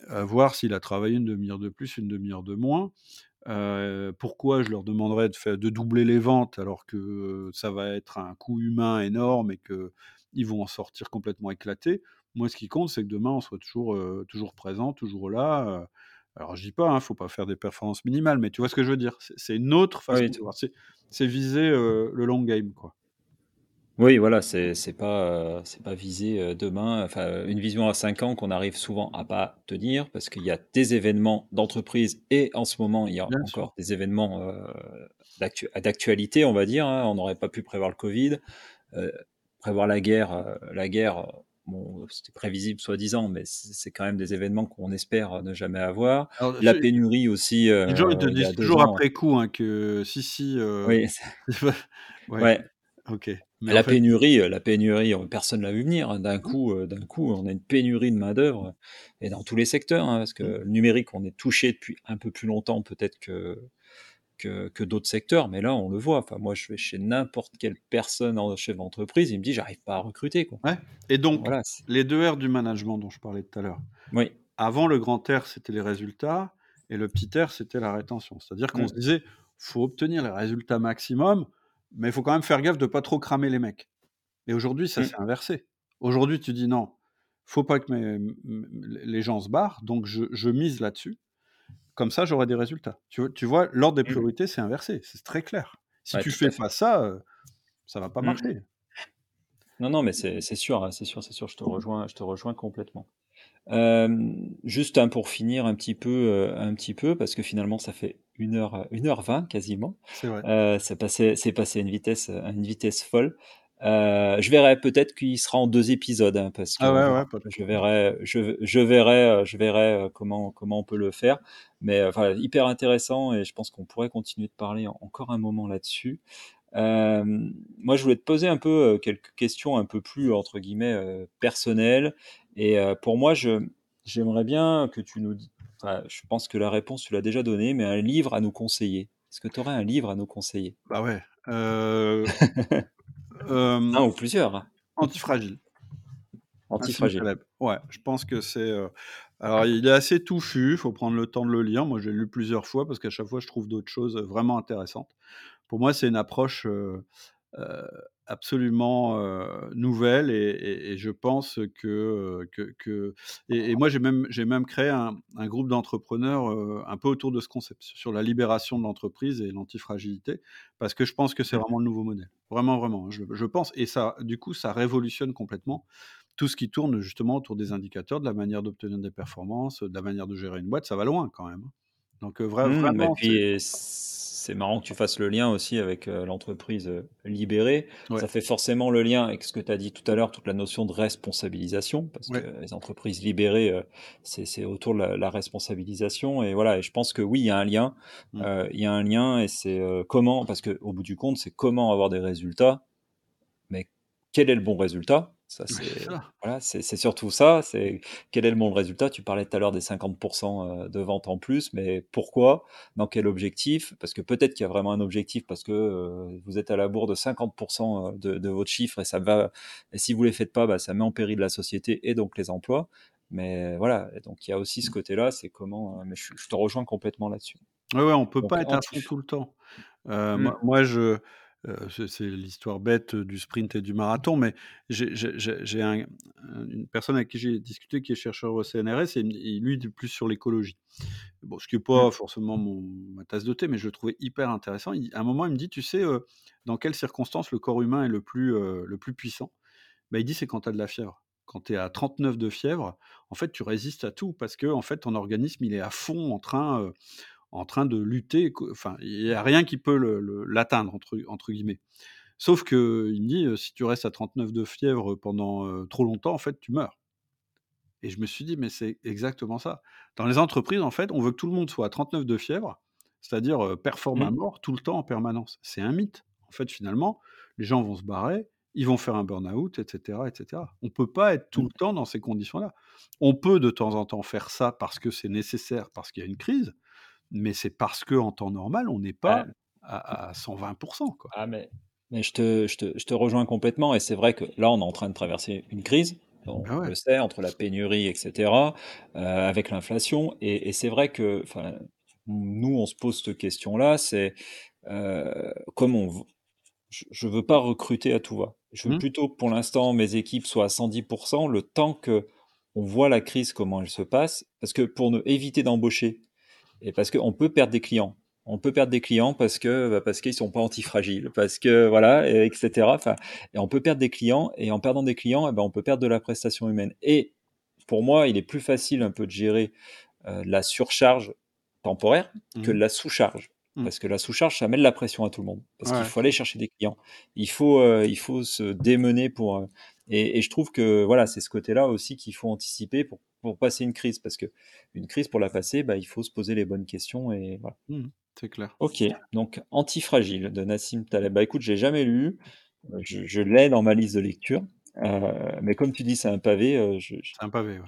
à voir s'il a travaillé une demi heure de plus, une demi heure de moins?» Heu, pourquoi je leur demanderais de faire de doubler les ventes alors que, ça va être un coût humain énorme et qu'ils vont en sortir complètement éclatés? Moi, ce qui compte, c'est que demain, on soit toujours, heu, toujours présent, toujours là, heu. Alors je dis pas, hein, faut pas faire des performances minimales, mais tu vois ce que je veux dire? C'est une autre Oui, façon de voir. C'est viser, le long game, quoi. Oui, voilà, c'est pas, c'est pas viser, demain, enfin, une vision à 5 ans qu'on arrive souvent à pas tenir parce qu'il y a des événements d'entreprise et en ce moment, il y a Bien sûr. encore des événements, d'actualité, on va dire, hein. On n'aurait pas pu prévoir le covid, prévoir la guerre, la guerre, bon, c'était prévisible soi-disant, mais c'est quand même des événements qu'on espère ne jamais avoir. Alors La pénurie aussi, les gens, ils te disent a 2 toujours ans après coup, hein, que si, si, heu, oui, ouais, ouais. OK, mais en La fait pénurie, la pénurie, personne l'a vu venir, hein. D'un mmh, coup, d'un coup, on a une pénurie de main-d'œuvre, heu et dans tous les secteurs, hein, parce que mmh. le numérique, on est touché depuis un peu plus longtemps peut-être que que que d'autres secteurs, mais là, on le voit. Enfin, moi, je vais chez n'importe quelle personne en chef d'entreprise, il me dit: «J'arrive pas à recruter, quoi». Ouais et donc Voilà, les 2 R du management dont je parlais tout à l'heure. oui. Avant le grand R, c'était les résultats et le petit R, c'était la rétention. C'est-à-dire qu'on se disait: «Faut obtenir les résultats maximum, mais il faut quand même faire gaffe de pas trop cramer les mecs» et aujourd'hui, ça mmh, s'est inversé. Aujourd'hui, tu dis: «Non, faut pas que mes les gens se barrent, donc je je mise là-dessus comme ça, j'aurai des résultats. Tu vois, tu vois l'ordre des Mmh. priorités, c'est inversé, c'est très clair. Si Ouais, tu fais pas ça, heu, ça va pas Mmh. marcher. Non, non, mais c'est sûr, hein, c'est sûr, c'est sûr, je te rejoins je te rejoins complètement. Juste, hein, pour finir un petit peu, heu, un petit peu, parce que finalement ça fait 1 heure, heu, 1 heure 20 quasiment. C'est c'est passé c'est passé à une vitesse, heu, à une vitesse folle. Heu, je verrai, peut-être qu'il sera en 2 épisodes, hein, parce Ah que ouais, ouais, de je verrai je je verrai, je verrai, heu, comment comment on peut le faire. Mais, voilà, hyper intéressant et je pense qu'on pourrait continuer de parler encore un moment là-dessus. Moi, je voulais te poser un peu, quelques questions un peu plus, entre guillemets, «personnelles» et pour moi, je j'aimerais bien que tu nous di enfin, je pense que la réponse, tu l'as déjà donnée, mais un livre à nous conseiller. Est-ce que tu aurais un livre à nous conseiller? Bah ouais, heu, hem, 1 ou plusieurs. Antifragile. Antifragile. Ouais, je pense que c'est, heu, alors il est assez touffu, il faut prendre le temps de le lire. Moi, je l'ai lu plusieurs fois parce qu'à chaque fois, je trouve d'autres choses, vraiment intéressantes. Pour moi, c'est une approche, heu, absolument, nouvelle et et et je pense que, heu, que que et et moi, j'ai même j'ai même créé un un groupe d'entrepreneurs, un peu autour de ce concept, sur la libération de l'entreprise et l'antifragilité, parce que je pense que c'est Mmh. vraiment le nouveau modèle. Vraiment, vraiment, je je pense et ça, du coup, ça révolutionne complètement tout ce qui tourne justement autour des indicateurs, de la manière d'obtenir des performances, de la manière de gérer une boîte. Ça va loin quand même, hein. Donc, heu, vrai Mmh vraiment, c'est marrant que tu fasses le lien aussi avec, heu, l'entreprise, heu, libérée. Ouais. Ça fait forcément le lien avec ce que tu as dit tout à l'heure, toute la notion de responsabilisation, parce que les entreprises libérées, heu, c'est c'est autour de la la responsabilisation et voilà et je pense que oui, il y a un lien, heu, il y a un lien et c'est, comment parce qu'au bout du compte, c'est comment avoir des résultats, mais quel est le bon résultat? Ça, Ouais, c'est voilà, c'est c'est surtout ça, c'est quel est le bon résultat? Tu parlais tout à l'heure des 50 heu, de ventes en plus, mais pourquoi? Dans quel objectif? Parce que peut-être qu'il y a vraiment un objectif parce que, vous êtes à la bourre de 50 heu, de de votre chiffre et ça va et si vous les faites pas, bah, ça met en péril la société et donc les emplois. Mais voilà donc il y a aussi ce côté-là, c'est comment, mais je je te rejoins complètement là-dessus. Ouais, ouais, on peut Donc pas être à fond tout le temps. Mmh, moi je, c'est c'est l'histoire bête du sprint et du marathon, mais j'ai j'ai j'ai j'ai un un une personne avec qui j'ai discuté qui est chercheur au CNRS et lui, il est plus sur l'écologie. Bon, ce qui est mmh, pas forcément mon ma tasse de thé, mais je le trouvais hyper intéressant. Il à un moment, il me dit: «Tu sais, heu, dans quelles circonstances le corps humain est le plus, le plus puissant?» bah, il dit: «C'est quand tu as de la fièvre. Quand tu es à 39 de fièvre, en fait, tu résistes à tout parce que en fait, ton organisme, il est à fond en train, en train de lutter enfin, il y a rien qui peut l'atteindre entre entre guillemets. Sauf qu'il me dit, «Si tu restes à 39 de fièvre pendant, trop longtemps, en fait, tu meurs». Et je me suis dit: «Mais c'est exactement ça». Dans les entreprises, en fait, on veut que tout le monde soit à 39 de fièvre, c'est-à-dire, performe à mmh. mort tout le temps en permanence. C'est un mythe. En fait, finalement, les gens vont se barrer, ils vont faire un burn-out et cetera et cetera. On peut pas être tout Mmh. le temps dans ces conditions-là. On peut de temps en temps faire ça parce que c'est nécessaire, parce qu'il y a une crise, mais c'est parce qu'en temps normal, on n'est pas Ah, à à 120 quoi. ah mais mais je te je te je te rejoins complètement et c'est vrai que là, on est en train de traverser une crise, on Ah ouais. le sait, entre la pénurie et cetera, heu, avec l'inflation et et c'est vrai que, nous, on se pose cette question-là, c'est, heu, comme on je je veux pas recruter à tout va. Je veux Mmh. plutôt que pour l'instant, mes équipes soient à 110% le temps qu'on voit la crise, comment elle se passe, parce que pour ne éviter d'embaucher et parce qu'on peut perdre des clients. On peut perdre des clients parce que, bah, parce qu'ils sont pas antifragiles, parce que voilà, et et Enfin, et on peut perdre des clients et en perdant des clients, eh ben, on peut perdre de la prestation humaine. Et pour moi, il est plus facile un peu de gérer euh, la surcharge temporaire que Mmh la sous-charge. Mmh. Parce que la sous-charge, ça met de la pression à tout le monde. Parce qu'il faut aller chercher des clients. Il faut, euh, il faut se démener pour. euh, et, et je trouve que voilà, c'est ce côté-là aussi qu'il faut anticiper pour, pour passer une crise. Parce que une crise, pour la passer, bah, il faut se poser les bonnes questions. Et voilà. mmh, c'est clair. Ok, donc Antifragile de Nassim Taleb. Bah écoute, j'ai jamais lu. Euh, Je, je l'ai dans ma liste de lecture. Euh, mais comme tu dis, c'est un pavé. euh, je, je- C'est un pavé,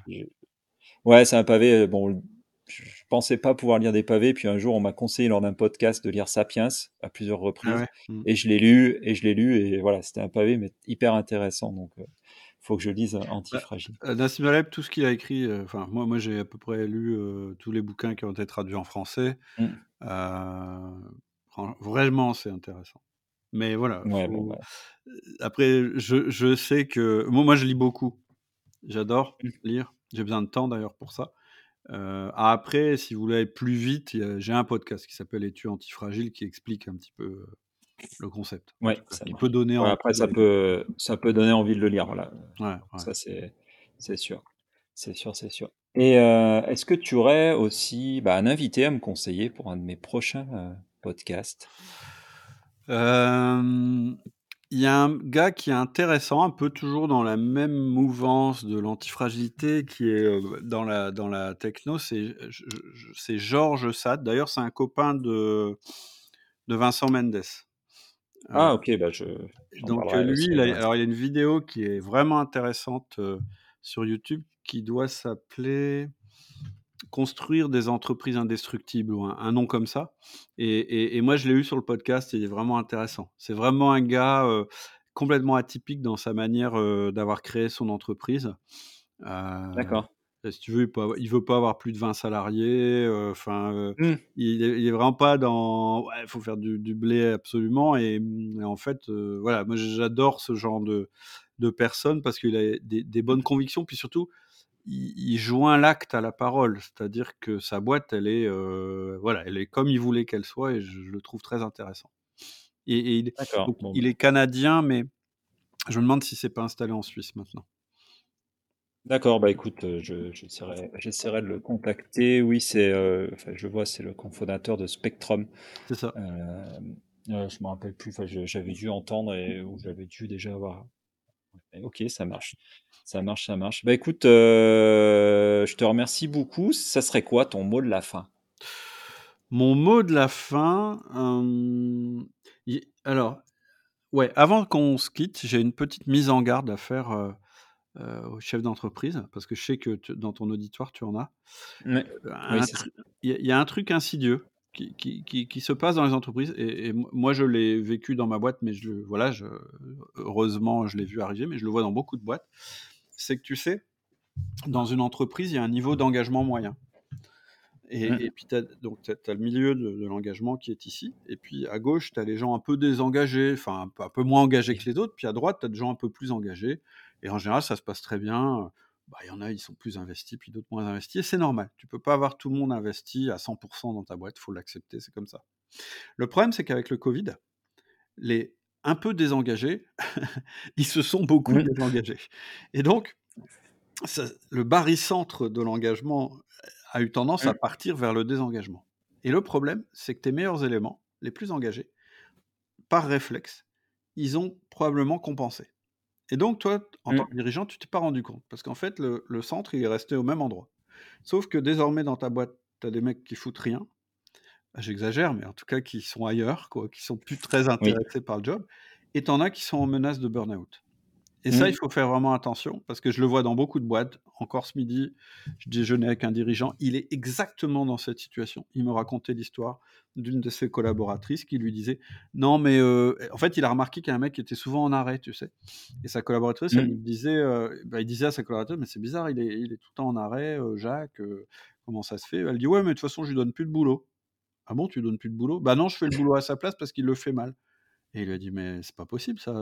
ouais. c'est un pavé. Bon, je pensais pas pouvoir lire des pavés, puis un jour on m'a conseillé lors d'un podcast de lire Sapiens à plusieurs Ah reprises, ouais. Mmh. et je l'ai lu, et je l'ai lu, et voilà, c'était un pavé, mais hyper intéressant. Donc, faut que je lise euh, Bah, Antifragile. heu, Nassim Taleb, tout ce qu'il a écrit, heu, enfin moi moi j'ai à peu près lu, tous les bouquins qui ont été traduits en français. Mm. Vraiment c'est intéressant. Mais voilà, Ouais, bon, faut bah, après je je sais que moi moi je lis beaucoup. J'adore mm, lire. J'ai besoin de temps d'ailleurs pour ça. après, si vous voulez aller plus vite, j'ai un podcast qui s'appelle Études antifragiles qui explique un petit peu le concept. Ouais, ça peut donner après, ça peut, ça peut donner envie de le lire. Voilà. Ouais, Ça, c'est, c'est sûr. C'est sûr, c'est sûr. Et est-ce que tu aurais aussi bah, un invité à me conseiller pour un de mes prochains podcasts? Il y a un gars qui est intéressant, un peu toujours dans la même mouvance de l'antifragilité, qui est dans la, dans la techno, c'est, Georges Sade. D'ailleurs, c'est un copain de, de Vincent Mendes. Ah, ok, bah je. Donc, lui, il alors, il y a une vidéo qui est vraiment intéressante sur YouTube qui doit s'appeler construire des entreprises indestructibles ou un, nom comme ça. Et, moi, je l'ai eu sur le podcast et il est vraiment intéressant. C'est vraiment un gars euh, complètement atypique dans sa manière euh, d'avoir créé son entreprise. Euh, D'accord. Si tu veux, il, veut pas avoir plus de 20 salariés. Enfin, mmh. il, est vraiment pas dans. Il faut faire du, blé absolument. Et, en fait, voilà, moi j'adore ce genre de, de personnes parce qu'il a des, des, bonnes convictions. Puis surtout, il, joint l'acte à la parole, c'est-à-dire que sa boîte, elle est, euh, voilà, elle est comme il voulait qu'elle soit, et je, le trouve très intéressant. Et, il, il est canadien, mais je me demande si c'est pas installé en Suisse maintenant. D'accord, bah écoute, euh, j'essaierai de le contacter. Oui, c'est, euh, je vois, c'est le cofondateur de Spectrum. C'est ça. je me rappelle plus. j'avais dû entendre et ou j'avais dû déjà avoir. Ok, ça marche. Ça marche, ça marche. Bah écoute, euh, je te remercie beaucoup. Ça serait quoi ton mot de la fin? Mon mot de la fin, alors, ouais, avant qu'on se quitte, j'ai une petite mise en garde à faire euh, euh, au chef d'entreprise, parce que je sais que dans ton auditoire, tu en as. Il y, a un truc insidieux qui, se passe dans les entreprises. Et, moi, je l'ai vécu dans ma boîte, mais je, voilà, je, heureusement, je l'ai vu arriver, mais je le vois dans beaucoup de boîtes. C'est que tu sais, dans une entreprise, il y a un niveau d'engagement moyen. Et, mmh. puis, donc, tu as, le milieu de, l'engagement qui est ici. Et puis, à gauche, tu as les gens un peu désengagés, enfin, un peu, un peu moins engagés que les autres. Puis, à droite, tu as des gens un peu plus engagés. Et en général, ça se passe très bien. Bah, il y en a, ils sont plus investis, puis d'autres moins investis, et c'est normal. Tu peux pas avoir tout le monde investi à 100% dans ta boîte, il faut l'accepter, c'est comme ça. Le problème, c'est qu'avec le Covid, les un peu désengagés, ils se sont beaucoup désengagés. Et donc, le barycentre de l'engagement a eu tendance à mmh. partir vers le désengagement. Et le problème, c'est que tes meilleurs éléments, les plus engagés, par réflexe, ils ont probablement compensé. Et donc, toi, en tant mmh. que dirigeant, tu t'es pas rendu compte? Parce qu'en fait, le, centre, il est resté au même endroit. Sauf que désormais, dans ta boîte, tu as des mecs qui foutent rien. Bah, j'exagère, mais en tout cas, qui sont ailleurs, quoi, qui sont plus très intéressés par le job. Et tu en as qui sont en menace de burn-out. Et ça, il mmh. faut faire vraiment attention, parce que je le vois dans beaucoup de boîtes. Encore ce midi, je déjeunais avec un dirigeant. Il est exactement dans cette situation. Il me racontait l'histoire d'une de ses collaboratrices qui lui disait Non, mais euh, en fait, il a remarqué qu'il y a un mec qui était souvent en arrêt, tu sais. Et sa collaboratrice, elle mmh. lui disait euh, bah, Il disait à sa collaboratrice Mais c'est bizarre, il est, il est tout le temps en arrêt, euh, Jacques, comment ça se fait? Elle dit Ouais, mais de toute façon, je lui donne plus de boulot. Ah bon, tu lui donnes plus de boulot Bah non, je fais le boulot à sa place parce qu'il le fait mal. Et il lui a dit Mais c'est pas possible, ça.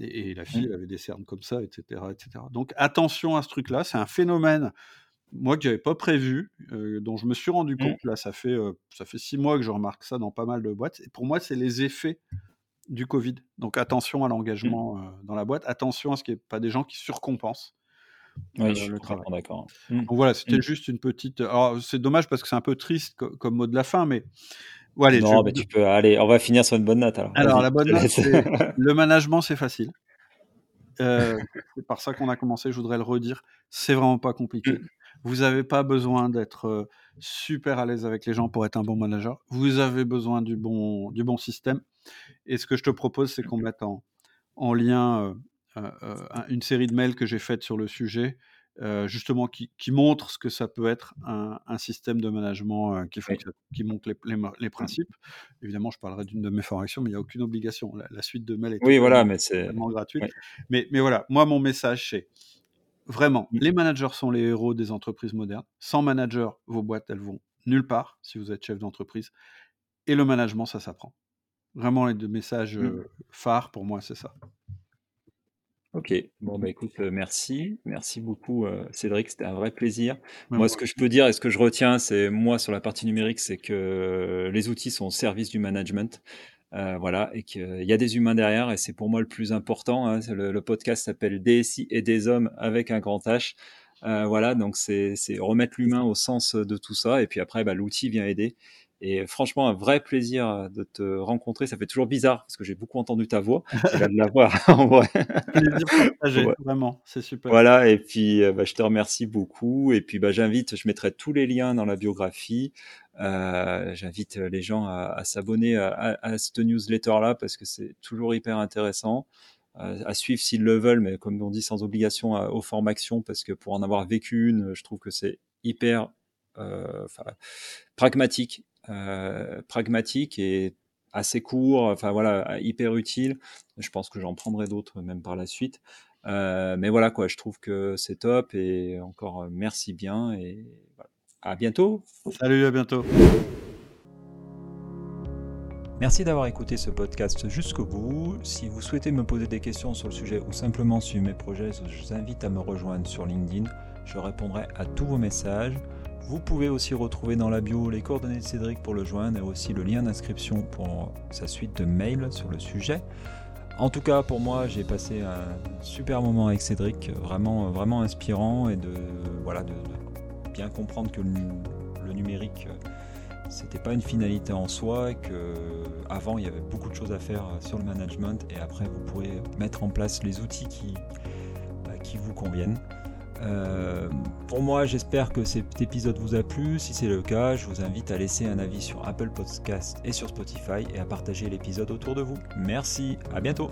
Et, la fille, mmh. avait des cernes comme ça, etc., etc. Donc attention à ce truc-là, c'est un phénomène, moi, que j'avais pas prévu, dont je me suis rendu mmh. compte. Là, ça fait, ça fait six mois que je remarque ça dans pas mal de boîtes. Et pour moi, c'est les effets du Covid. Donc attention à mmh. l'engagement dans la boîte, attention à ce qu'il n'y ait pas des gens qui surcompensent. Oui, je suis d'accord. Donc voilà, c'était juste une petite. Alors c'est dommage parce que c'est un peu triste comme mot de la fin, mais non, mais tu peux. Allez, on va finir sur une bonne note alors. Alors, la bonne note, c'est le management, c'est facile. Euh, c'est par ça qu'on a commencé, je voudrais le redire. C'est vraiment pas compliqué. Mm. Vous n'avez pas besoin d'être euh, super à l'aise avec les gens pour être un bon manager. Vous avez besoin du bon, du bon système. Et ce que je te propose, c'est qu'on mette en, en lien euh, une série de mails que j'ai faites sur le sujet euh, justement qui, montre ce que ça peut être un, système de management euh, qui fonctionne, qui montre les, principes. Évidemment, je parlerai d'une de mes formations, mais il n'y a aucune obligation. La, suite de mail est oui, voilà, mais c'est gratuite. Mais, mais voilà, moi, mon message, c'est vraiment, mmh. les managers sont les héros des entreprises modernes. Sans manager, vos boîtes, elles vont nulle part si vous êtes chef d'entreprise. Et le management, ça s'apprend. Vraiment, les deux messages mmh. euh, phares, pour moi, c'est ça. Ok, bon bah écoute, euh, merci, merci beaucoup euh, Cédric, c'était un vrai plaisir. Moi, ce que je peux dire et ce que je retiens, c'est moi sur la partie numérique, c'est que les outils sont au service du management. Euh, voilà, et qu'il y a des humains derrière, et c'est pour moi le plus important. Hein. Le, le, podcast s'appelle DSI et des hommes avec un grand H. Euh, voilà, donc c'est remettre l'humain au sens de tout ça, et puis après, bah, l'outil vient aider. Et franchement, un vrai plaisir de te rencontrer. Ça fait toujours bizarre parce que j'ai beaucoup entendu ta voix. Là, de la voir en vrai. Plaisir vraiment, c'est super. Voilà, et puis bah, je te remercie beaucoup. Et puis bah, j'invite, je mettrai tous les liens dans la biographie. Euh, j'invite les gens à, à s'abonner à, à, cette newsletter-là parce que c'est toujours hyper intéressant. Euh, à suivre s'ils le veulent, mais comme on dit, sans obligation aux formations parce que pour en avoir vécu une, je trouve que c'est hyper euh, pragmatique euh, pragmatique et assez court, enfin voilà, hyper utile. Je pense que j'en prendrai d'autres même par la suite. Euh, mais voilà quoi, je trouve que c'est top et encore euh, merci bien et à bientôt. Salut, à bientôt. Merci d'avoir écouté ce podcast jusqu'au bout. Si vous souhaitez me poser des questions sur le sujet ou simplement suivre mes projets, je vous invite à me rejoindre sur LinkedIn. Je répondrai à tous vos messages. Vous pouvez aussi retrouver dans la bio les coordonnées de Cédric pour le joindre et aussi le lien d'inscription pour sa suite de mails sur le sujet. En tout cas, pour moi, j'ai passé un super moment avec Cédric, vraiment, vraiment inspirant et de, voilà, de, bien comprendre que le, numérique, c'était pas une finalité en soi, et que avant il y avait beaucoup de choses à faire sur le management et après vous pourrez mettre en place les outils qui, bah, qui vous conviennent. Euh, pour moi, j'espère que cet épisode vous a plu. Si c'est le cas, je vous invite à laisser un avis sur Apple Podcast et sur Spotify et à partager l'épisode autour de vous. Merci, à bientôt